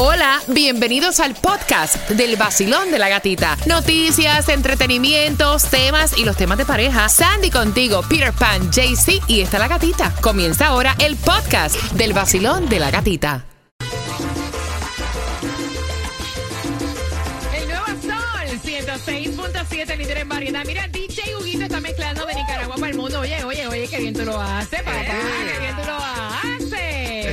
Hola, bienvenidos al podcast del vacilón de la gatita. Noticias, entretenimientos, temas y los temas de pareja. Sandy contigo, Peter Pan, JC y está la gatita. Comienza ahora el podcast del vacilón de la gatita. El nuevo sol, 106.7 líder en variedad. Mira, DJ Huguito está mezclando de Nicaragua para el mundo. Oye, oye, oye, qué bien tú lo haces, papá. Qué bien tú lo haces.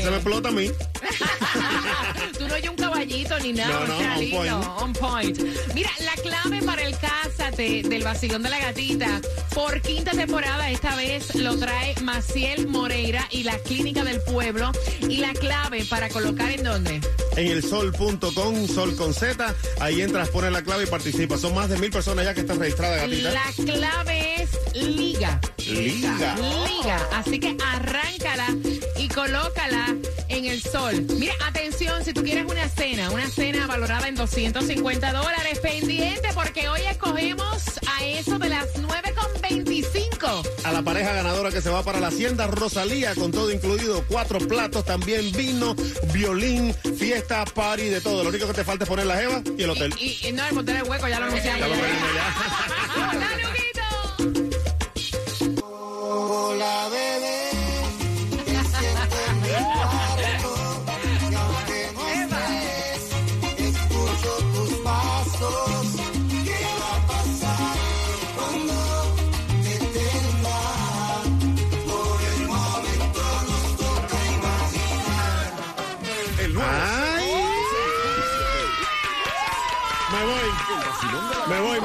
Eso me explota a mí. Tú no hay un caballito ni nada. No, no, on lindo, point. on point. Mira, la clave para el Cásate del vacilón de la gatita por quinta temporada, esta vez lo trae Maciel Moreira y la Clínica del Pueblo. Y la clave para colocar en dónde? En el sol.com, sol con Z. Ahí entras, pones la clave y participas. Son más de mil personas ya que están registradas, gatita. La clave es Liga. Liga. Liga. Así que arráncala colócala en el sol. Mira, atención, si tú quieres una cena, una cena valorada en 250 dólares, pendiente porque hoy escogemos a eso de las 9,25. A la pareja ganadora que se va para la hacienda Rosalía, con todo incluido, cuatro platos, también vino, violín, fiesta, party, de todo. Lo único que te falta es poner la jeva y el hotel. Y, y no, el motel del hueco ya lo anunciamos. Ya lo pedimos ya. Hola bebé,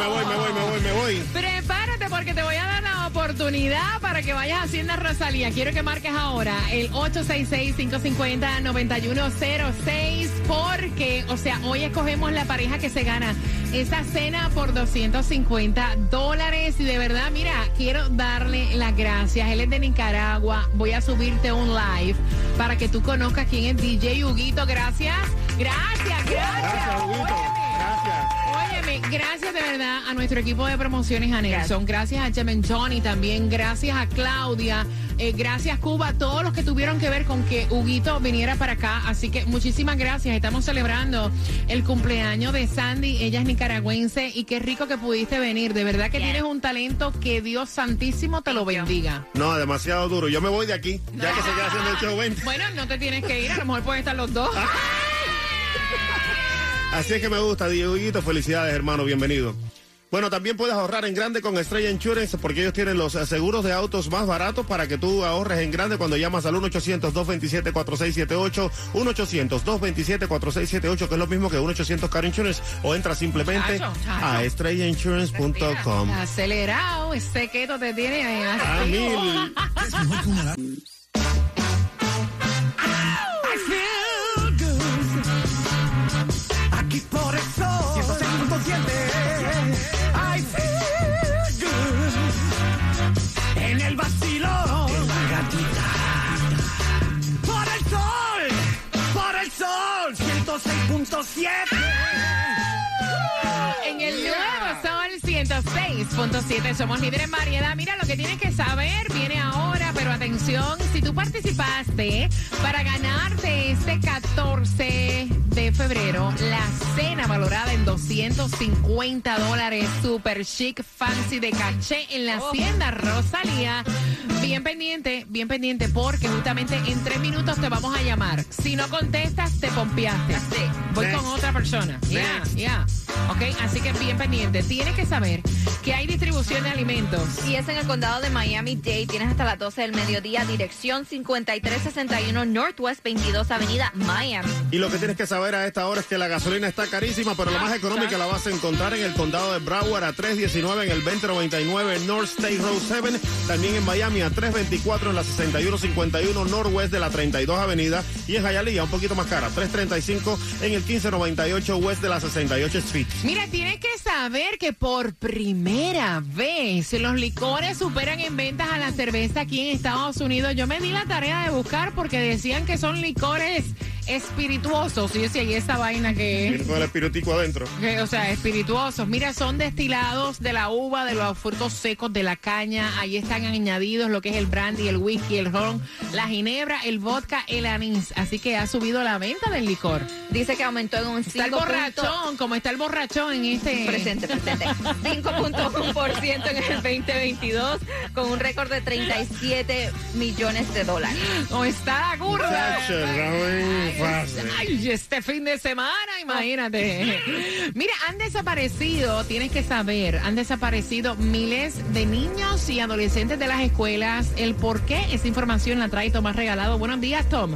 Me voy, me voy, me voy, me voy. Prepárate porque te voy a dar la oportunidad para que vayas a Hacienda Rosalía. Quiero que marques ahora el 866-550-9106 porque, o sea, hoy escogemos la pareja que se gana esa cena por 250 dólares. Y de verdad, mira, quiero darle las gracias. Él es de Nicaragua. Voy a subirte un live para que tú conozcas quién es DJ Huguito. Gracias. Gracias, gracias. Gracias, Huguito. Gracias. Óyeme, gracias de verdad a nuestro equipo de promociones, a Nelson, gracias a Jemen Johnny también, gracias a Claudia, eh, gracias Cuba, a todos los que tuvieron que ver con que Huguito viniera para acá. Así que muchísimas gracias. Estamos celebrando el cumpleaños de Sandy, ella es nicaragüense y qué rico que pudiste venir. De verdad que tienes un talento que Dios Santísimo te lo bendiga. No, demasiado duro. Yo me voy de aquí, ya que se queda haciendo el show 20. Bueno, no te tienes que ir, a lo mejor pueden estar los dos. Así es que me gusta, Dieguito. Felicidades, hermano. Bienvenido. Bueno, también puedes ahorrar en grande con Estrella Insurance porque ellos tienen los seguros de autos más baratos para que tú ahorres en grande cuando llamas al 1-800-227-4678, 1-800-227-4678, que es lo mismo que 1-800 Car Insurance, o entra simplemente Chacho, chacho. a estrellainsurance.com. Acelerado, ese keto te tiene ahí. A mil. 106.7. En el nuevo Sol 106.7 somos líderes en variedad. Mira, lo que tienes que saber viene ahora, pero atención, si tú participaste para ganarte este 14 de febrero la cena valorada en 250 dólares, super chic, fancy de caché en la hacienda Rosalía. Bien pendiente, bien pendiente, porque justamente en tres minutos te vamos a llamar. Si no contestas, te pompeaste. Voy Next. con otra persona. Ya, ya. Ok, así que bien pendiente. Tienes que saber que hay distribución de alimentos. Si es en el condado de Miami-Dade, tienes hasta las 12 del mediodía, dirección 5361 Northwest 22 Avenida, Miami. Y lo que tienes que saber a esta hora es que la gasolina está carísima, pero la más económica la vas a encontrar en el condado de Broward a 319 en el 2099 North State Road 7, también en Miami a 324 en la 6151 Northwest de la 32 Avenida y en Hialeah un poquito más cara, 335 en el 1598 West de la 68 Street. Mira, tienes que saber que por primera vez los licores superan en ventas a la cerveza aquí en Estados Unidos. Yo me di la tarea de buscar porque decían que son licores espirituosos. Y yo decía, y esa vaina que Viene con el espiritico adentro. que, o sea, espirituosos. Mira, son destilados de la uva, de los frutos secos, de la caña. Ahí están añadidos lo que es el brandy, el whisky, el ron, la ginebra, el vodka, el anís. Así que ha subido la venta del licor. Dice que aumentó en un Está el 5 borrachón, como está el borrachón en este... Presente, presente. 5.1% en el 2022 con un récord de 37 millones de dólares. ¿Cómo está la curva? Ay, este fin de semana, imagínate. Mira, han desaparecido, tienes que saber, han desaparecido miles de niños y adolescentes de las escuelas. El por qué, esa información la trae Tomás Regalado. Buenos días, Tom.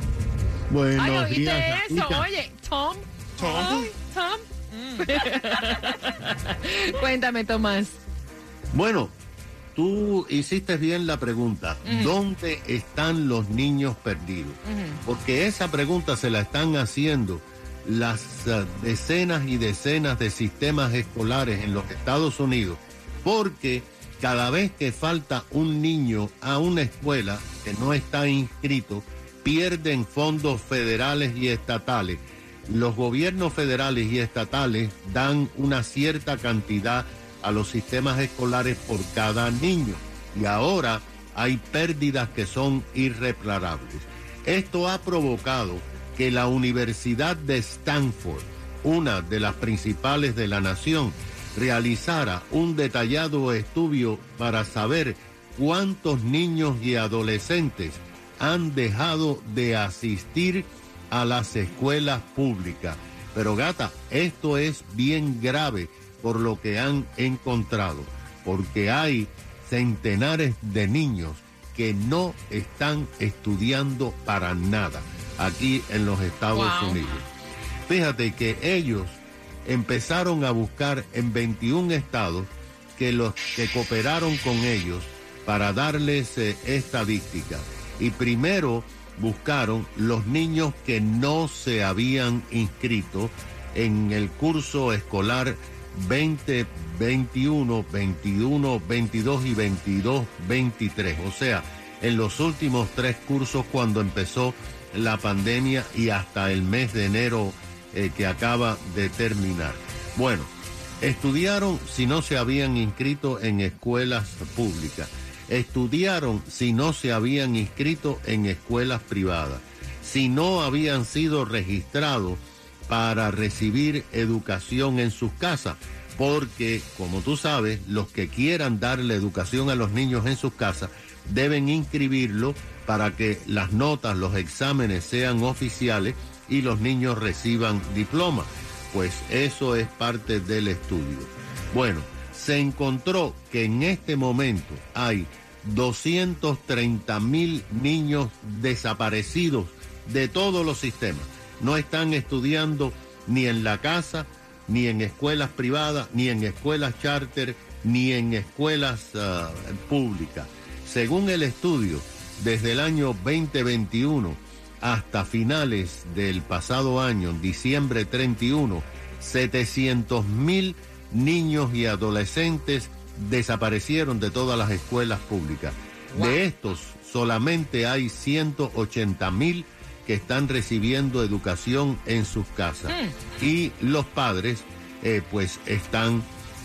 Buenos Ay, ¿oíste días, eso? Oye, Tom. Tom. Ay, Tom. Cuéntame, Tomás. Bueno, tú hiciste bien la pregunta. ¿Dónde están los niños perdidos? Porque esa pregunta se la están haciendo las eh, decenas y decenas de sistemas escolares en los Estados Unidos. Porque cada vez que falta un niño a una escuela que no está inscrito, pierden fondos federales y estatales. Los gobiernos federales y estatales dan una cierta cantidad a los sistemas escolares por cada niño y ahora hay pérdidas que son irreparables. Esto ha provocado que la Universidad de Stanford, una de las principales de la nación, realizara un detallado estudio para saber cuántos niños y adolescentes han dejado de asistir a las escuelas públicas. Pero gata, esto es bien grave por lo que han encontrado, porque hay centenares de niños que no están estudiando para nada aquí en los Estados Wow. Unidos. Fíjate que ellos empezaron a buscar en 21 estados que los que cooperaron con ellos para darles eh, estadísticas. Y primero buscaron los niños que no se habían inscrito en el curso escolar 2021, 21, 22 y 22, 23. O sea, en los últimos tres cursos cuando empezó la pandemia y hasta el mes de enero eh, que acaba de terminar. Bueno, estudiaron si no se habían inscrito en escuelas públicas. Estudiaron si no se habían inscrito en escuelas privadas. Si no habían sido registrados para recibir educación en sus casas. Porque, como tú sabes, los que quieran darle educación a los niños en sus casas deben inscribirlo para que las notas, los exámenes sean oficiales y los niños reciban diploma. Pues eso es parte del estudio. Bueno, se encontró que en este momento hay 230 mil niños desaparecidos de todos los sistemas. No están estudiando ni en la casa, ni en escuelas privadas, ni en escuelas charter, ni en escuelas ah, públicas. Según el estudio, desde el año 2021 hasta finales del pasado año, diciembre 31, 700 mil niños y adolescentes desaparecieron de todas las escuelas públicas. De estos, solamente hay 180 mil que están recibiendo educación en sus casas. Y los padres, eh, pues, están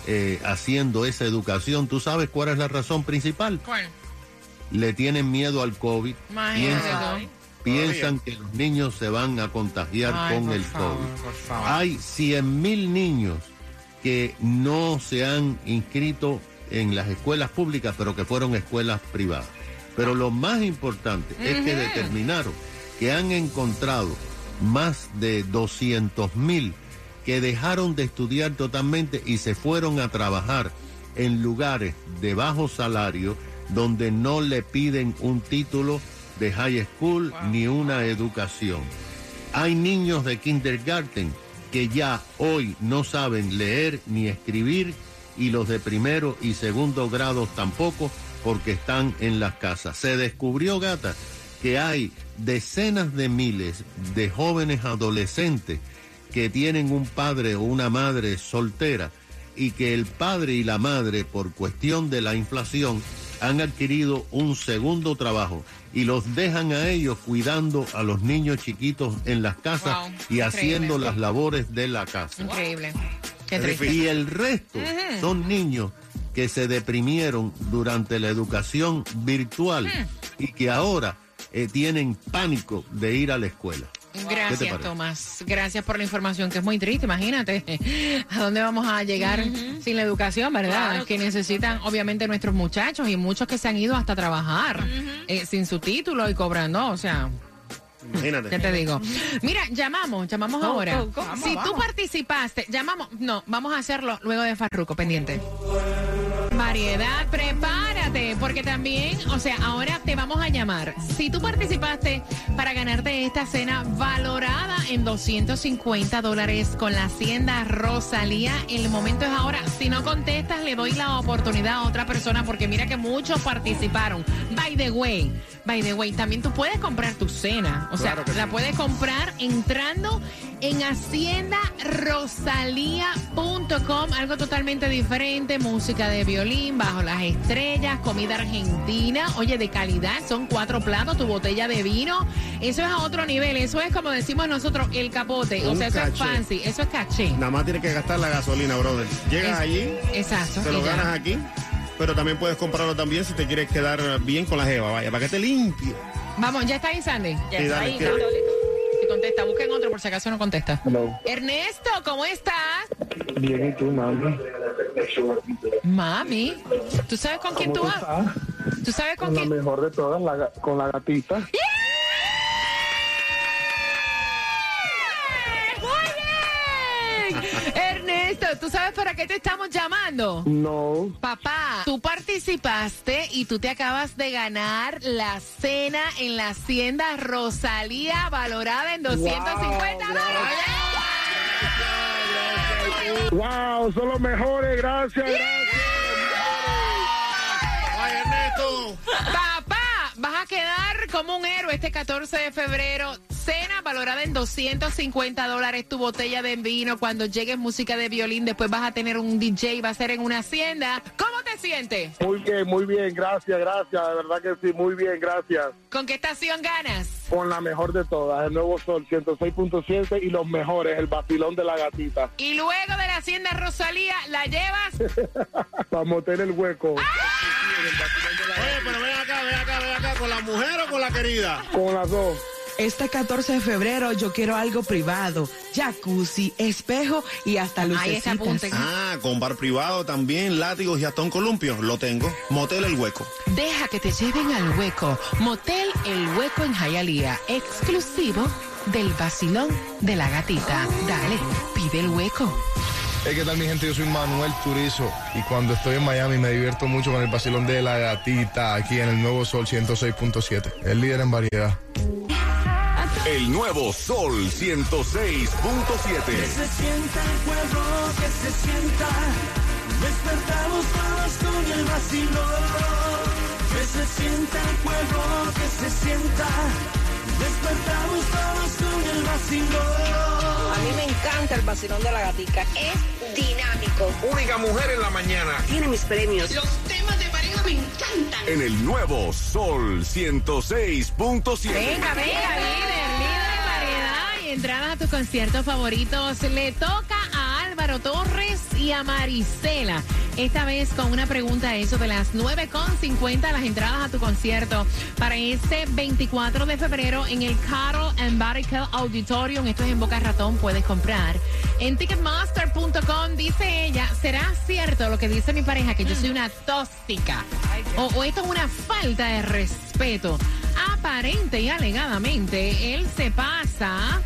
eh, haciendo esa educación. ¿Tú sabes cuál es la razón principal? ¿Cuál? Le tienen miedo al COVID. Piensan, que los niños se van a contagiar Ay, con el favor, COVID. Hay 100 mil niños que no se han inscrito en las escuelas públicas, pero que fueron escuelas privadas. Pero lo más importante es que determinaron que han encontrado más de 200 mil que dejaron de estudiar totalmente y se fueron a trabajar en lugares de bajo salario donde no le piden un título de high school ni una educación. Hay niños de kindergarten que ya hoy no saben leer ni escribir y los de primero y segundo grado tampoco porque están en las casas. Se descubrió, gata, que hay decenas de miles de jóvenes adolescentes que tienen un padre o una madre soltera y que el padre y la madre por cuestión de la inflación han adquirido un segundo trabajo y los dejan a ellos cuidando a los niños chiquitos en las casas Wow, y haciendo increíble. las labores de la casa. Increíble. Qué. Y el resto son niños que se deprimieron durante la educación virtual y que ahora eh, tienen pánico de ir a la escuela. ¿Qué te Gracias? Tomás. Gracias por la información, que es muy triste. Imagínate a dónde vamos a llegar sin la educación, ¿verdad? Claro. Que necesitan, obviamente, nuestros muchachos y muchos que se han ido hasta trabajar eh, sin su título y cobrando. O sea, Imagínate. ¿qué te digo? Mira, llamamos, llamamos ahora. si tú participaste, llamamos. No, vamos a hacerlo luego de Farruco, pendiente. Variedad, porque también, o sea, ahora te vamos a llamar. Si tú participaste para ganarte esta cena valorada en 250 dólares con la hacienda Rosalía, el momento es ahora. Si no contestas, le doy la oportunidad a otra persona, porque mira que muchos participaron. By the way, by the way, también tú puedes comprar tu cena. O sea, Claro la sí. puedes comprar entrando en haciendarosalía.com, algo totalmente diferente, música de violín, bajo las estrellas, comida argentina, oye, de calidad, son cuatro platos, tu botella de vino, eso es a otro nivel, eso es como decimos nosotros, el capote, o sea, eso es fancy, eso es caché. Nada más tienes que gastar la gasolina, brother. Llegas Es- allí, Exacto. te lo ya. ganas aquí, pero también puedes comprarlo también si te quieres quedar bien con la jeva, vaya, para que te limpie. Vamos, ya está ahí, Sandy. Ya Sí, está dale, ahí. Católico. Si contesta, busquen otro por si acaso no contesta. Hello. Ernesto, ¿cómo estás? Bien, ¿y tú, mami? Mami, ¿tú sabes con quién tú ¿Cómo tú vas? ¿Tú sabes con Con la quién? mejor de todas, la con la gatita. ¡Muy ¿tú sabes para qué te estamos llamando? No. Papá, tú participaste y tú te acabas de ganar la cena en la hacienda Rosalía valorada en 250 dólares. ¡Wow! Son los mejores, gracias, gracias. ¡Ay, Ernesto! Papá, vas a quedar como un héroe este 14 de febrero. Valorada en 250 dólares tu botella de vino. Cuando llegues música de violín, después vas a tener un DJ, va a ser en una hacienda. ¿Cómo te sientes? Muy bien, muy bien, gracias, gracias. De verdad que sí, muy bien, gracias. ¿Con qué estación ganas? Con la mejor de todas, el nuevo Sol 106.7 y los mejores, el vacilón de la gatita. Y luego de la hacienda Rosalía, la llevas Para motel el hueco. Oye, pero ven acá, ven acá, ven acá, ¿con la mujer o con la querida? Con las dos. Este 14 de febrero yo quiero algo privado, jacuzzi, espejo y hasta lucecitas. Ah, con bar privado también, látigos y hasta un columpio. Lo tengo. Motel El Hueco. Deja que te lleven al hueco. Motel El Hueco en Hialeah, exclusivo del vacilón de la gatita. Dale, pide el hueco. Hey, ¿qué tal mi gente? Yo soy Manuel Turizo y cuando estoy en Miami me divierto mucho con el vacilón de la gatita aquí en el Nuevo Sol 106.7, el líder en variedad. El nuevo Sol 106.7. se sienta el pueblo, que se sienta. Despertamos todos con el vacilón. Que se sienta el pueblo, que se sienta. Despertamos todos con el vacilón. A mí me encanta el vacilón de la gatica. Es dinámico. Única mujer en la mañana. Tiene mis premios. Los temas de pareja me encantan. En el nuevo Sol 106.7. Venga, venga, líder, entradas a tus conciertos favoritos. Le toca a Álvaro Torres y a Marisela. Esta vez con una pregunta, eso de las 9.50, las entradas a tu concierto para este 24 de febrero en el Carol and Barricade Auditorium. Esto es en Boca Ratón, puedes comprar. En Ticketmaster.com dice ella, ¿será cierto lo que dice mi pareja que yo soy una tóxica? O esto es una falta de respeto. Aparente y alegadamente, él se pasa,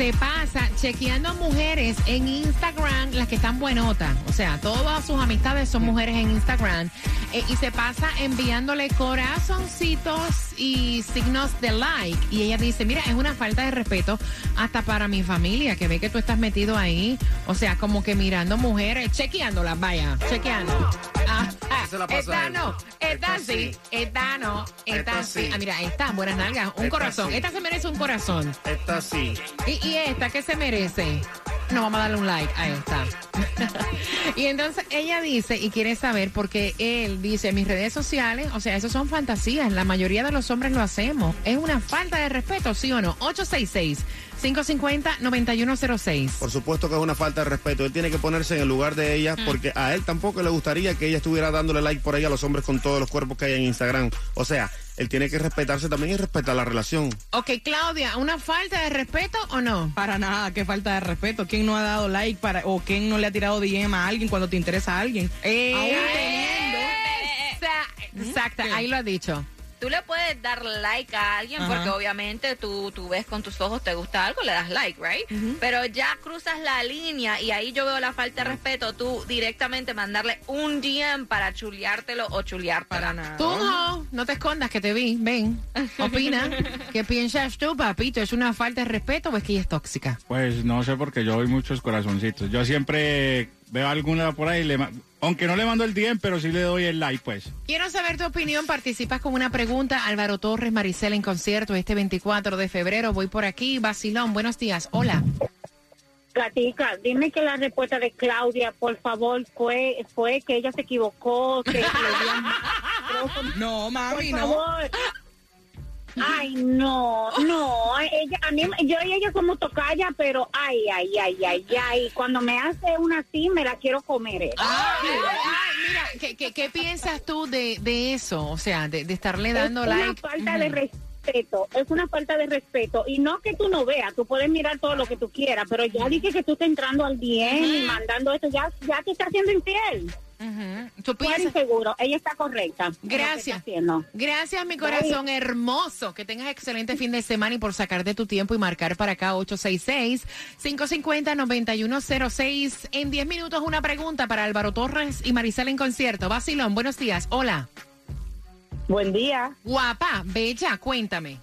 se pasa chequeando mujeres en Instagram, las que están buenotas. O sea, todas sus amistades son mujeres en Instagram. eh, y se pasa enviándole corazoncitos y signos de like. Y ella dice, mira, es una falta de respeto hasta para mi familia, que ve que tú estás metido ahí. O sea, como que mirando mujeres, chequeándolas, vaya, chequeando. Ah, esta no, esta sí, esta no, esta sí. sí. Ah, mira, esta, buenas nalgas, un Esta corazón. sí. Esta se merece un corazón. Esta sí. ¿Y, y esta qué se merece? No vamos a darle un like. Ahí está. y entonces ella dice y quiere saber porque él dice, mis redes sociales, o sea, eso son fantasías, la mayoría de los hombres lo hacemos. ¿Es una falta de respeto, sí o no? 866. 550-9106. Por supuesto que es una falta de respeto. Él tiene que ponerse en el lugar de ella porque a él tampoco le gustaría que ella estuviera dándole like por ahí a los hombres con todos los cuerpos que hay en Instagram. O sea, él tiene que respetarse también y respetar la relación. Ok, Claudia, ¿una falta de respeto o no? Para nada, qué falta de respeto. ¿Quién no ha dado like para o quién no le ha tirado DM a alguien cuando te interesa a alguien? Eh, Aún teniendo. Exacto, ahí lo ha dicho. Tú le puedes dar like a alguien Ajá. porque obviamente tú, tú ves con tus ojos, te gusta algo, le das like, right? Pero ya cruzas la línea y ahí yo veo la falta de respeto, tú directamente mandarle un DM para chuleártelo o chuleártela. Para nada. Tú no, no te escondas que te vi. Ven, opina. ¿Qué piensas tú, papito? ¿Es una falta de respeto o es que ella es tóxica? Pues no sé porque yo doy muchos corazoncitos. Yo siempre veo alguna por ahí, le ma- aunque no le mando el DM, pero sí le doy el like, pues. Quiero saber tu opinión. Participas con una pregunta. Álvaro Torres, Maricela en concierto este 24 de febrero. Voy por aquí. Vacilón, buenos días. Hola. Gatica, dime que la respuesta de Claudia, por favor, fue fue que ella se equivocó, que le dio. No, Por mami, no. favor. Ay, no, no, ella, a mí, yo y ella somos tocaya, pero ay, ay, ay, ay, ay, cuando me hace una así, me la quiero comer. eh. Ay, ay, mira, ¿qué, qué, qué piensas tú de, de eso? O sea, de, de estarle dando es una like. falta de respeto, es una falta de respeto. Y no que tú no veas, tú puedes mirar todo lo que tú quieras, pero ya dije que tú estás entrando al bien y mandando esto, ya, ya te estás haciendo infiel. Ujú. ¿Tú Fuera piensas? inseguro, ella está correcta. Gracias. Gracias, mi corazón hermoso. Que tengas excelente fin de semana y por sacar de tu tiempo y marcar para acá 866-550-9106. En 10 minutos una pregunta para Álvaro Torres y Marisela en concierto. Basilón, buenos días. Hola. Buen día. Guapa, bella, cuéntame.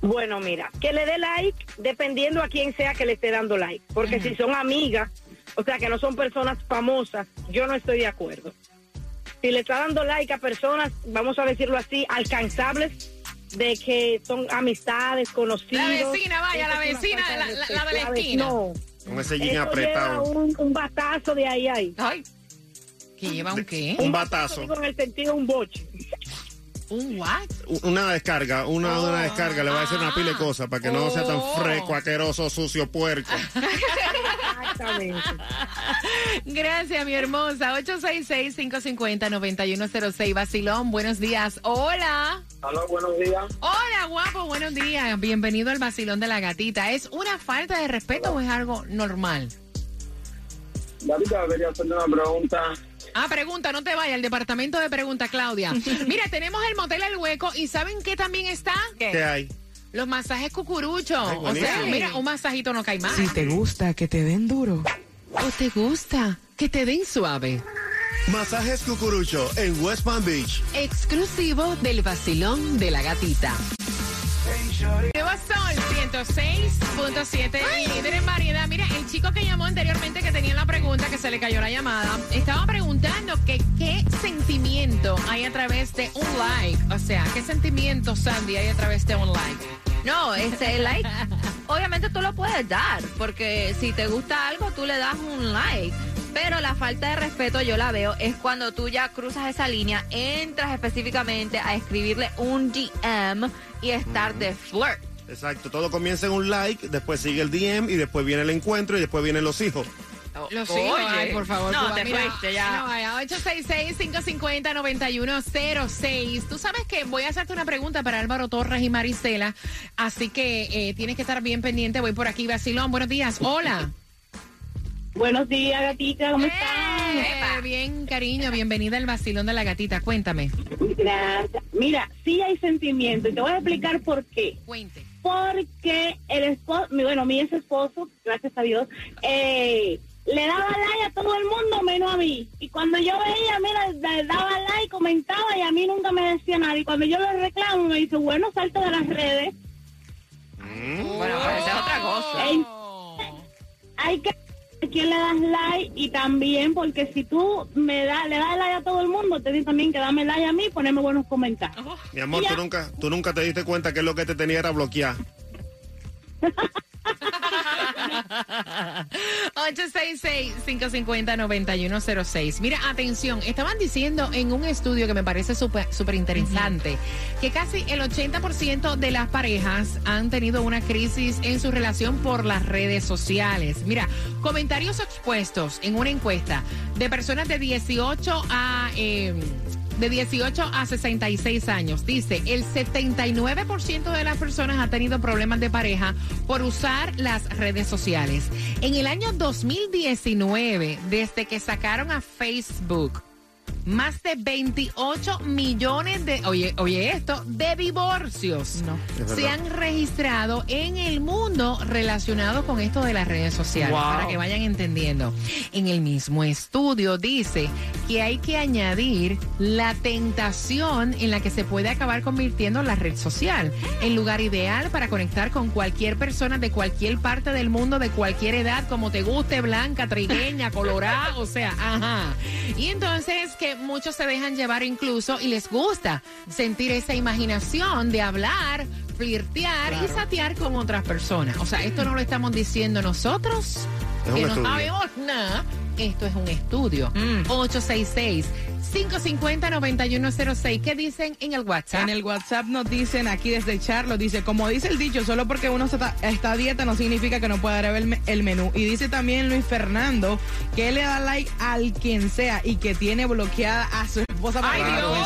Bueno, mira, que le dé like dependiendo a quién sea que le esté dando like. Porque si son amigas, o sea, que no son personas famosas, yo no estoy de acuerdo. Si le está dando like a personas, vamos a decirlo así, alcanzables, de que son amistades, conocidos. La vecina, vaya, la vecina, la- de la- respeto. la de la ¿sabes? esquina. No. Con ese jean Eso apretado. lleva un, un batazo de ahí ahí. Ay, ¿Que lleva un qué? Un batazo. Digo en el sentido un boche. ¿Un what? Una descarga, una, una descarga. Le va a decir una pila de cosas para que no sea tan Oh. fresco, asqueroso, sucio, puerco. Exactamente. Gracias, mi hermosa. 866-550-9106. Basilón, buenos días. Hola. Hola, buenos días. Hola, guapo, buenos días. Bienvenido al Basilón de la Gatita. ¿Es una falta de respeto o es algo normal? Gatita, quería hacerle una pregunta. Ah, pregunta, no te vayas, el departamento de pregunta, Claudia. Mira, tenemos el motel El Hueco y ¿saben qué también está? ¿Qué hay? Los masajes cucuruchos. Ay, o sea, mira, un masajito no cae mal. Si te gusta que te den duro. ¿O te gusta que te den suave? Masajes Cucurucho en West Palm Beach. Exclusivo del Basilón de la Gatita. Nuevo Sol 106.7, líder en variedad. Mira, el chico que llamó anteriormente que tenía la pregunta, que se le cayó la llamada, estaba preguntando que qué sentimiento hay a través de un like. O sea, qué sentimiento, Sandy, hay a través de un like. no, ese like, obviamente tú lo puedes dar, porque si te gusta algo, tú le das un like. Pero la falta de respeto yo la veo es cuando tú ya cruzas esa línea, entras específicamente a escribirle un DM y estar de flirt. Exacto, todo comienza en un like, después sigue el DM y después viene el encuentro y después vienen los hijos. Los Oye. hijos, ay, por favor. No, Cuba, te mira, fuiste ya. No, vaya, 866-550-9106. Tú sabes que voy a hacerte una pregunta para Álvaro Torres y Marisela, así que eh, tienes que estar bien pendiente. Voy por aquí, Basilón. Buenos días. Hola. Buenos días, gatita, ¿cómo están? Eh, bien, cariño. Bienvenida al Basilón de la Gatita. Cuéntame. Gracias. Mira, sí hay sentimiento y te voy a explicar por qué. Cuente. Porque el esposo, bueno, mi ex esposo, gracias a Dios, eh, le daba like a todo el mundo menos a mí. Y cuando yo veía, mira, le daba like, comentaba y a mí nunca me decía nada. Y cuando yo le reclamo, me dice, bueno, salta de las redes. Bueno, pues esa es otra cosa. Hay que quién le das like y también porque si tú me da, le das like a todo el mundo, te dicen también que dame like a mí y ponerme buenos comentarios. Mi amor, tú nunca, tú nunca te diste cuenta que lo que te tenía era bloquear. 866-550-9106. Mira, atención, estaban diciendo en un estudio que me parece súper súper interesante que casi el 80% de las parejas han tenido una crisis en su relación por las redes sociales. Mira, comentarios expuestos en una encuesta de personas de 18 a... eh, de 18 a 66 años. Dice, el 79% de las personas ha tenido problemas de pareja por usar las redes sociales. En el año 2019, desde que sacaron a Facebook, más de 28 millones de, oye, oye esto, de divorcios Es se han registrado en el mundo relacionados con esto de las redes sociales, Wow. para que vayan entendiendo. En el mismo estudio dice que hay que añadir la tentación en la que se puede acabar convirtiendo la red social, el lugar ideal para conectar con cualquier persona de cualquier parte del mundo, de cualquier edad, como te guste, blanca, trigueña, colorada, o sea, ajá. Y entonces que muchos se dejan llevar incluso y les gusta sentir esa imaginación de hablar, flirtear y satear con otras personas. O sea, esto no lo estamos diciendo nosotros, Es que no sabemos nada. Esto es un estudio. 866-550-9106. ¿Qué dicen en el WhatsApp? En el WhatsApp nos dicen aquí desde Charlo, dice, como dice el dicho, solo porque uno está, está a dieta no significa que no pueda ver el, me- el menú. Y dice también Luis Fernando que le da like al quien sea y que tiene bloqueada a su esposa. ¡Ay, para- Dios!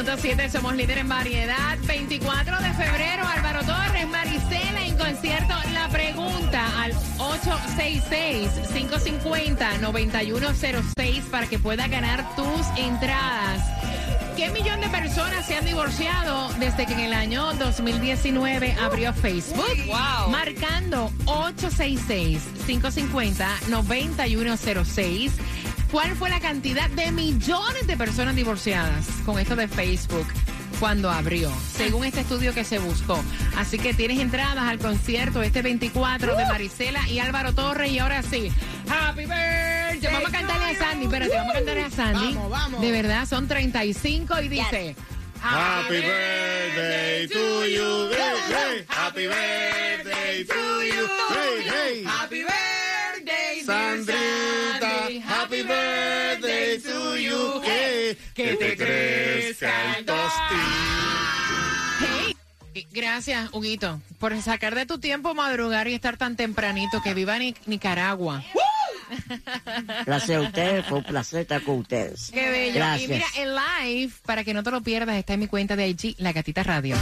106.7 somos líder en variedad. 24 de febrero, Álvaro Torres, Maricela en concierto. La pregunta al 866-550-9106 para que pueda ganar tus entradas. ¿Qué millón de personas se han divorciado desde que en el año 2019 abrió Facebook? Wow. Marcando 866-550-9106. ¿Cuál fue la cantidad de millones de personas divorciadas con esto de Facebook cuando abrió? Según este estudio que se buscó. Así que tienes entradas al concierto este 24 de Marisela y Álvaro Torres. Y ahora sí, Happy Birthday. Vamos a cantarle a Sandy. Espérate, vamos a cantarle a Sandy. Vamos, vamos. De verdad, son 35 y dice... Happy birthday to you. Hey, hey. Happy birthday to you. Hey, hey. Happy birthday, Sandrita, Que, que te crezca el tostín. Hey. Gracias, Huguito, por sacar de tu tiempo madrugar y estar tan tempranito. Que viva Ni- Nicaragua. Gracias a ustedes, fue un placer estar con ustedes. Qué bello. Gracias. Y mira, el live, para que no te lo pierdas, está en mi cuenta de IG, La Gatita Radio.